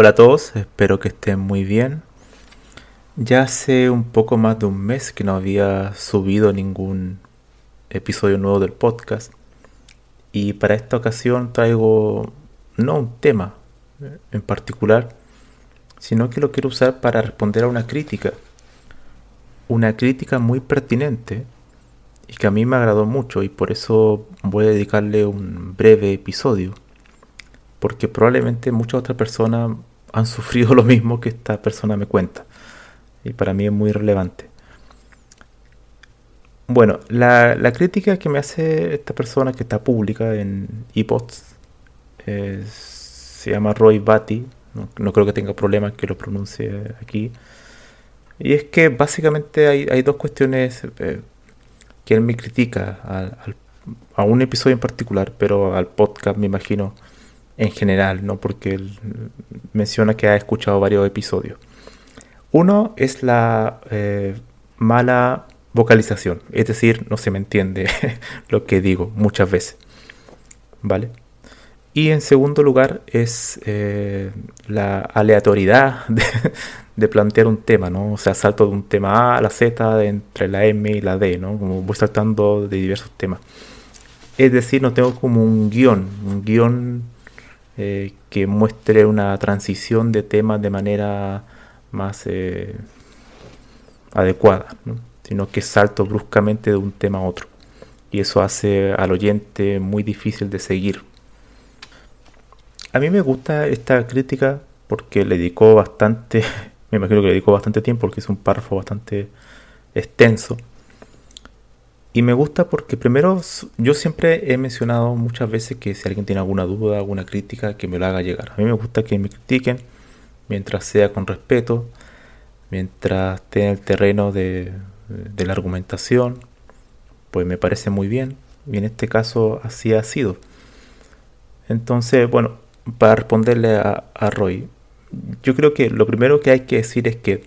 Hola a todos, espero que estén muy bien. Ya hace un poco más de un mes que no había subido ningún episodio nuevo del podcast. Y para esta ocasión traigo no un tema en particular, sino que lo quiero usar para responder a una crítica. Una crítica muy pertinente y que a mí me agradó mucho y por eso voy a dedicarle un breve episodio. Porque probablemente muchas otras personas han sufrido lo mismo que esta persona me cuenta. Y para mí es muy relevante. Bueno, la, crítica que me hace esta persona que está pública en iPods se llama Roy Batty. No, creo que tenga problemas que lo pronuncie aquí. Y es que básicamente hay, dos cuestiones eh, que él me critica a un episodio en particular, pero al podcast me imagino en general, ¿no? Porque menciona que ha escuchado varios episodios. Uno es la eh, mala vocalización, es decir, no se me entiende lo que digo muchas veces, ¿vale? Y en segundo lugar es eh, la aleatoriedad de, plantear un tema, ¿no? O sea, salto de un tema A a la Z entre la M y la D, ¿no? Como voy saltando de diversos temas. Es decir, no tengo como un guion, un guion eh, que muestre una transición de temas de manera más eh, adecuada, sino que salto bruscamente de un tema a otro. Y eso hace al oyente muy difícil de seguir. A mí me gusta esta crítica porque le dedicó bastante, me imagino que le dedicó bastante tiempo porque es un párrafo bastante extenso y me gusta porque primero yo siempre he mencionado muchas veces que si alguien tiene alguna duda, alguna crítica, que me lo haga llegar. A mí me gusta que me critiquen mientras sea con respeto, mientras esté en el terreno de, la argumentación, pues me parece muy bien. Y en este caso así ha sido. Entonces, bueno, para responderle a, a Roy, yo creo que lo primero que hay que decir es que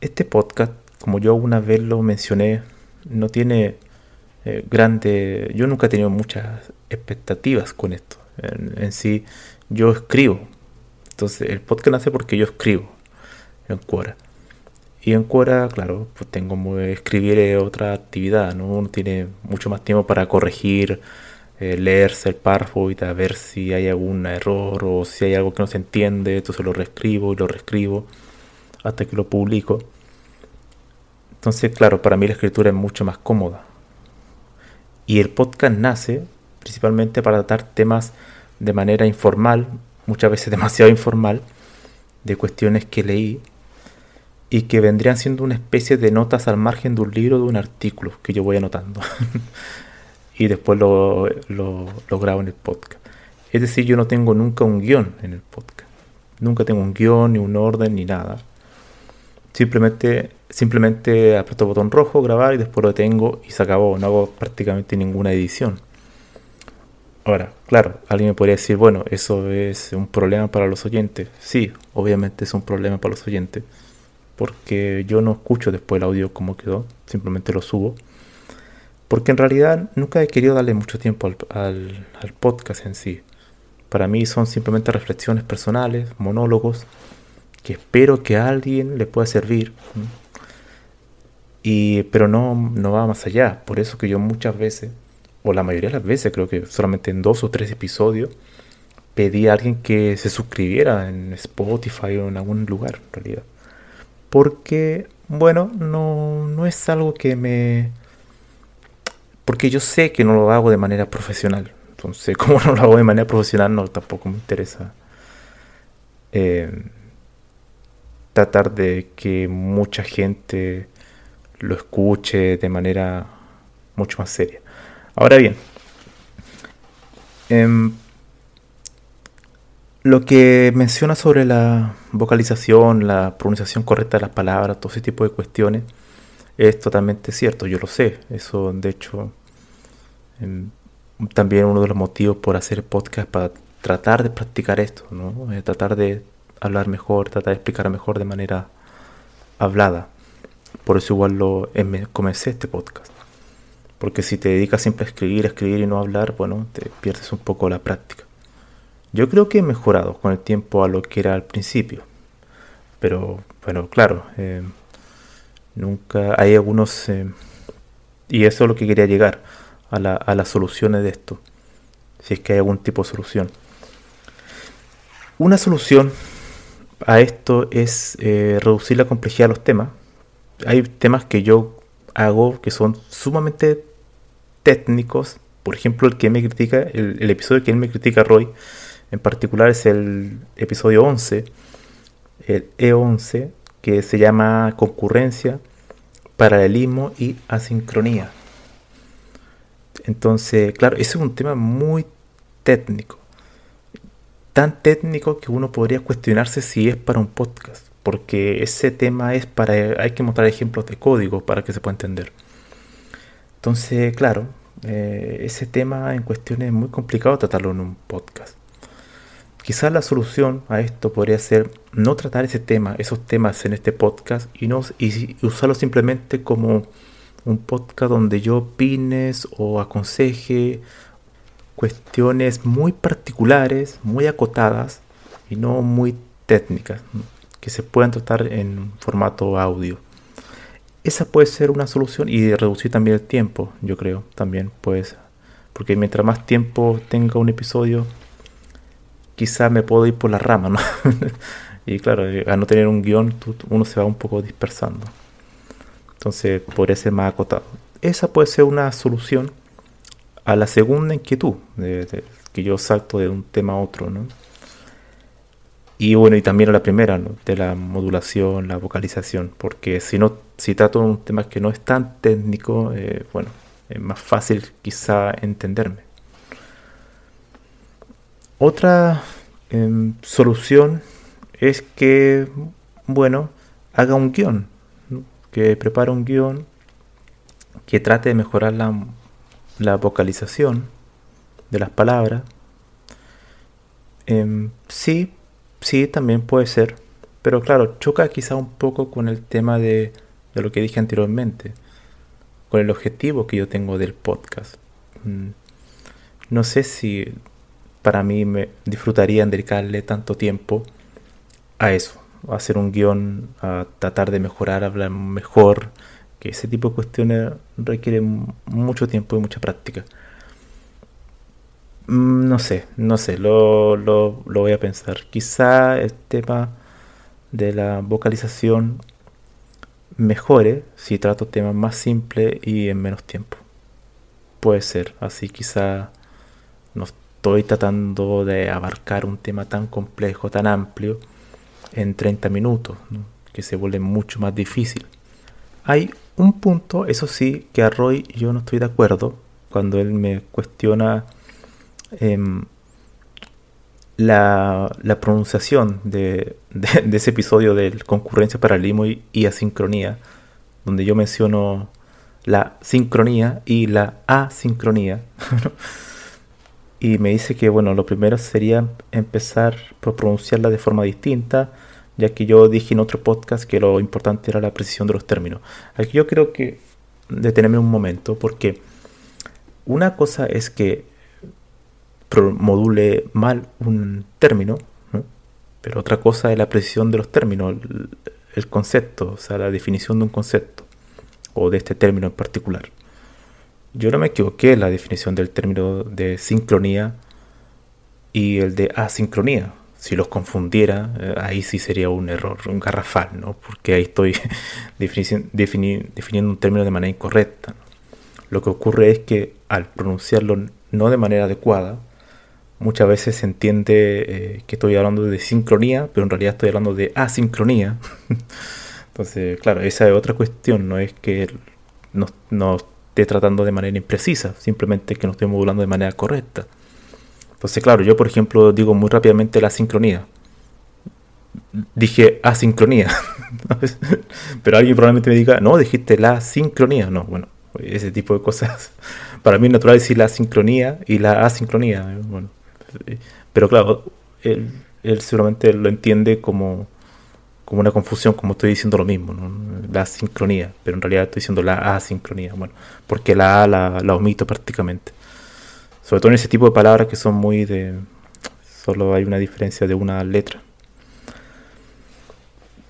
este podcast, como yo una vez lo mencioné no tiene eh, grande... Yo nunca he tenido muchas expectativas con esto. En, sí, yo escribo. Entonces, el podcast nace porque yo escribo en Quora. Y en Quora, claro, pues tengo escribir otra actividad, ¿no? Uno tiene mucho más tiempo para corregir, eh, leerse el párrafo y ver si hay algún error o si hay algo que no se entiende, entonces lo reescribo y lo reescribo hasta que lo publico. Entonces, claro, para mí la escritura es mucho más cómoda. Y el podcast nace principalmente para tratar temas de manera informal, muchas veces demasiado informal, de cuestiones que leí y que vendrían siendo una especie de notas al margen de un libro o de un artículo que yo voy anotando. y después lo, lo, grabo en el podcast. Es decir, yo no tengo nunca un guion en el podcast. Nunca tengo un guion, ni un orden, ni nada. Simplemente, simplemente aprieto el botón rojo, grabar y después lo detengo y se acabó. No hago prácticamente ninguna edición. Ahora, claro, alguien me podría decir, bueno, eso es un problema para los oyentes. Sí, obviamente es un problema para los oyentes. Porque yo no escucho después el audio como quedó, simplemente lo subo. Porque en realidad nunca he querido darle mucho tiempo al, al podcast en sí. Para mí son simplemente reflexiones personales, monólogos, que espero que a alguien le pueda servir. Y, pero no, no va más allá. Por eso que yo muchas veces, o la mayoría de las veces, creo que solamente en dos o tres episodios, pedí a alguien que se suscribiera en Spotify o en algún lugar, en realidad. Porque, bueno, no, no es algo que me... Porque yo sé que no lo hago de manera profesional. Entonces, como no lo hago de manera profesional, no tampoco me interesa eh, tratar de que mucha gente lo escuche de manera mucho más seria. Ahora bien, em, lo que menciona sobre la vocalización, la pronunciación correcta de las palabras, todo ese tipo de cuestiones, es totalmente cierto, yo lo sé. Eso, de hecho, em, también uno de los motivos por hacer podcast para tratar de practicar esto, ¿no? Tratar de hablar mejor, tratar de explicar mejor de manera hablada. Por eso igual lo em, comencé este podcast. Porque si te dedicas siempre a escribir, a escribir y no hablar, bueno, te pierdes un poco la práctica. Yo creo que he mejorado con el tiempo a lo que era al principio. Pero, bueno, claro, eh, nunca hay algunos... Eh, y eso es lo que quería llegar, a las soluciones de esto. Si es que hay algún tipo de solución. Una solución a esto es eh, reducir la complejidad de los temas. Hay temas que yo hago que son sumamente técnicos. Por ejemplo, el que me critica, el, el episodio que él me critica Roy, en particular es el episodio 11, el E11, que se llama concurrencia, paralelismo y asincronía. Entonces, claro, ese es un tema muy técnico. Tan técnico que uno podría cuestionarse si es para un podcast. Porque ese tema es para... Hay que mostrar ejemplos de código para que se pueda entender. Entonces, claro, eh, ese tema en cuestión es muy complicado tratarlo en un podcast. Quizás la solución a esto podría ser no tratar ese tema, esos temas en este podcast y, no, y usarlo simplemente como un podcast donde yo opines o aconseje cuestiones muy particulares, muy acotadas y no muy técnicas, que se puedan tratar en formato audio. Esa puede ser una solución y reducir también el tiempo, yo creo, también pues, porque mientras más tiempo tenga un episodio, quizá me puedo ir por la rama, ¿no? y claro, eh, al no tener un guion, uno se va un poco dispersando. Entonces, podría ser más acotado. Esa puede ser una solución a la segunda inquietud, de, que yo salto de un tema a otro, ¿no? Y bueno, y también a la primera, ¿no? de la modulación, la vocalización, porque si no, si trato un tema que no es tan técnico, eh, bueno, es más fácil quizá entenderme. Otra em, solución es que, bueno, haga un guion, que prepare un guion que trate de mejorar la, vocalización de las palabras. Em, sí, sí, también puede ser, pero claro, choca quizá un poco con el tema de, de lo que dije anteriormente, con el objetivo que yo tengo del podcast. Mm, no sé si para mí me disfrutaría dedicarle tanto tiempo a eso, a hacer un guion, a tratar de mejorar, hablar mejor, que ese tipo de cuestiones requiere mucho tiempo y mucha práctica. Mm, no sé, no sé, lo, lo, lo voy a pensar. Quizá el tema de la vocalización mejore si trato temas más simples y en menos tiempo. Puede ser, así quizá no estoy tratando de abarcar un tema tan complejo, tan amplio, en 30 minutos, que se vuelve mucho más difícil. Hay un punto, eso sí, que a Roy yo no estoy de acuerdo cuando él me cuestiona em, la, pronunciación de, ese episodio del concurrencia, paralelismo y, y asincronía, donde yo menciono la sincronía y la asincronía. y me dice que bueno, lo primero sería empezar por pronunciarla de forma distinta, ya que yo dije en otro podcast que lo importante era la precisión de los términos. Aquí yo creo que detenerme un momento, porque una cosa es que module mal un término, pero otra cosa es la precisión de los términos, el, el concepto, o sea, la definición de un concepto, o de este término en particular. Yo no me equivoqué en la definición del término de sincronía y el de asincronía. Si los confundiera, eh, ahí sí sería un error, un garrafal, ¿no? Porque ahí estoy definiendo un término de manera incorrecta. Lo que ocurre es que al pronunciarlo no de manera adecuada, muchas veces se entiende eh, que estoy hablando de sincronía, pero en realidad estoy hablando de asincronía. Entonces, claro, esa es otra cuestión, no es que no, no esté tratando de manera imprecisa, simplemente que no estoy modulando de manera correcta. Entonces, claro, yo por ejemplo digo muy rápidamente la sincronía. Dije asincronía. Pero alguien probablemente me diga, no, dijiste la sincronía. No, bueno, ese tipo de cosas. Para mí es natural decir la sincronía y la asincronía. Bueno, pero claro, él, seguramente lo entiende como, como una confusión, como estoy diciendo lo mismo, la sincronía, pero en realidad estoy diciendo la asincronía, bueno, porque la A la, la omito prácticamente. Sobre todo en ese tipo de palabras que son muy de... Solo hay una diferencia de una letra.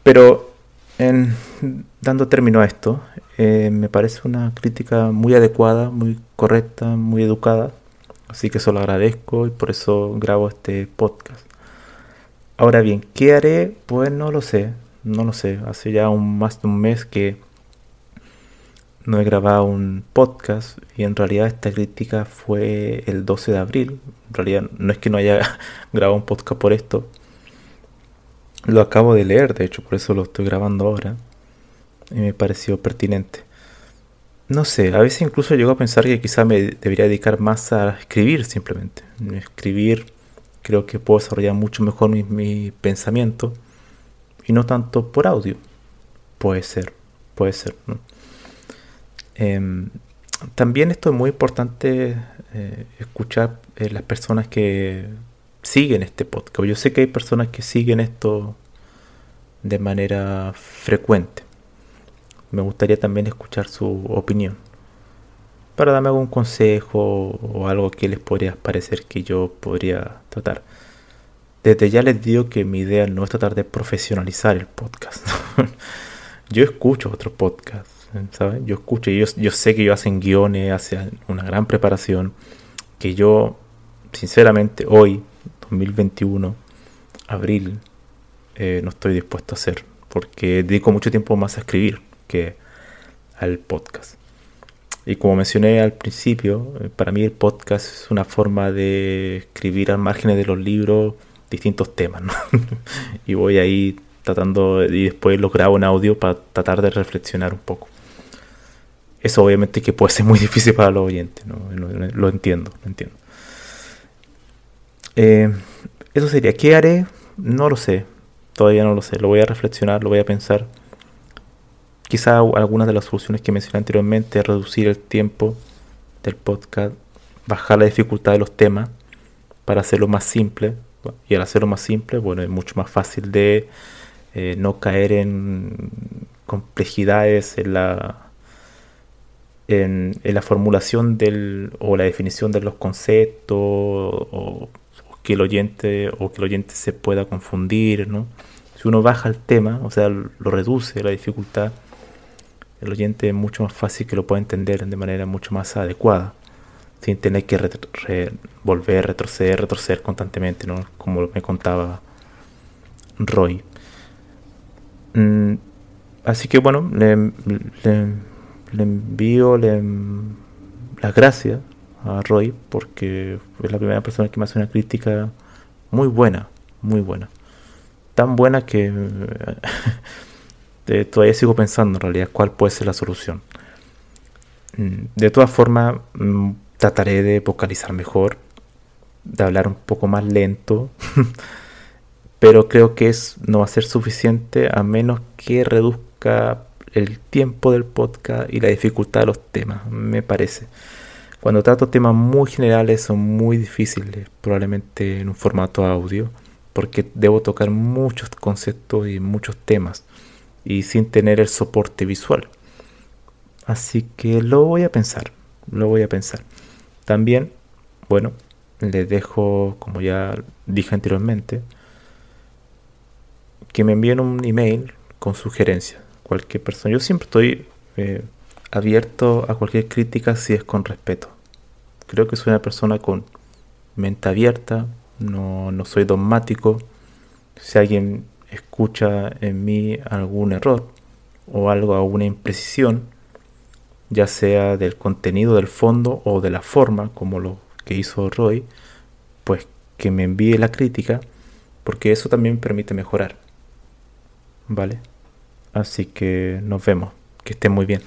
Pero en, dando término a esto, eh, me parece una crítica muy adecuada, muy correcta, muy educada. Así que eso lo agradezco y por eso grabo este podcast. Ahora bien, ¿qué haré? Pues no lo sé, no lo sé. Hace ya un, más de un mes que no he grabado un podcast y en realidad esta crítica fue el 12 de abril. En realidad no es que no haya grabado un podcast por esto. Lo acabo de leer, de hecho, por eso lo estoy grabando ahora. Y me pareció pertinente. No sé, a veces incluso llego a pensar que quizá me debería dedicar más a escribir simplemente. Escribir creo que puedo desarrollar mucho mejor mi, mi pensamiento y no tanto por audio. Puede ser, puede ser. ¿no? Em, también esto es muy importante eh, escuchar eh, las personas que siguen este podcast. Yo sé que hay personas que siguen esto de manera frecuente. Me gustaría también escuchar su opinión. Para darme algún consejo o algo que les podría parecer que yo podría tratar. Desde ya les digo que mi idea no es tratar de profesionalizar el podcast. yo escucho otros podcasts yo escucho, yo, yo sé que ellos hacen guiones, hacen una gran preparación, que yo, sinceramente, hoy, 2021, abril, eh, no estoy dispuesto a hacer, porque dedico mucho tiempo más a escribir que al podcast. Y como mencioné al principio, eh, para mí el podcast es una forma de escribir al margen de los libros distintos temas, y voy ahí tratando, y después lo grabo en audio para tratar de reflexionar un poco. Eso obviamente que puede ser muy difícil para los oyentes, ¿no? lo, entiendo, lo entiendo. Eh, eso sería, ¿qué haré? No lo sé, todavía no lo sé, lo voy a reflexionar, lo voy a pensar. Quizá algunas de las soluciones que mencioné anteriormente, reducir el tiempo del podcast, bajar la dificultad de los temas para hacerlo más simple. Y al hacerlo más simple, bueno, es mucho más fácil de eh, no caer en complejidades en la en, la formulación del, o la definición de los conceptos o, que el oyente o que el oyente se pueda confundir, ¿no? Si uno baja el tema, o sea, lo reduce la dificultad, el oyente es mucho más fácil que lo pueda entender de manera mucho más adecuada, sin tener que volver, retroceder, retroceder constantemente, ¿no? Como me contaba Roy. Mm, así que bueno, le envío las gracias a Roy porque es la primera persona que me hace una crítica muy buena, muy buena. Tan buena que todavía sigo pensando en realidad cuál puede ser la solución. Mm, de todas formas, mm, trataré de vocalizar mejor, de hablar un poco más lento, pero creo que es, no va a ser suficiente a menos que reduzca el tiempo del podcast y la dificultad de los temas, me parece. Cuando trato temas muy generales son muy difíciles, probablemente en un formato audio, porque debo tocar muchos conceptos y muchos temas y sin tener el soporte visual. Así que lo voy a pensar, lo voy a pensar. También, bueno, les dejo, como ya dije anteriormente, que me envíen un email con sugerencias cualquier persona. Yo siempre estoy eh, abierto a cualquier crítica si es con respeto. Creo que soy una persona con mente abierta, no, no soy dogmático. Si alguien escucha en mí algún error o algo, alguna imprecisión, ya sea del contenido del fondo o de la forma, como lo que hizo Roy, pues que me envíe la crítica, porque eso también permite mejorar. ¿Vale? Así que nos vemos. Que estén muy bien.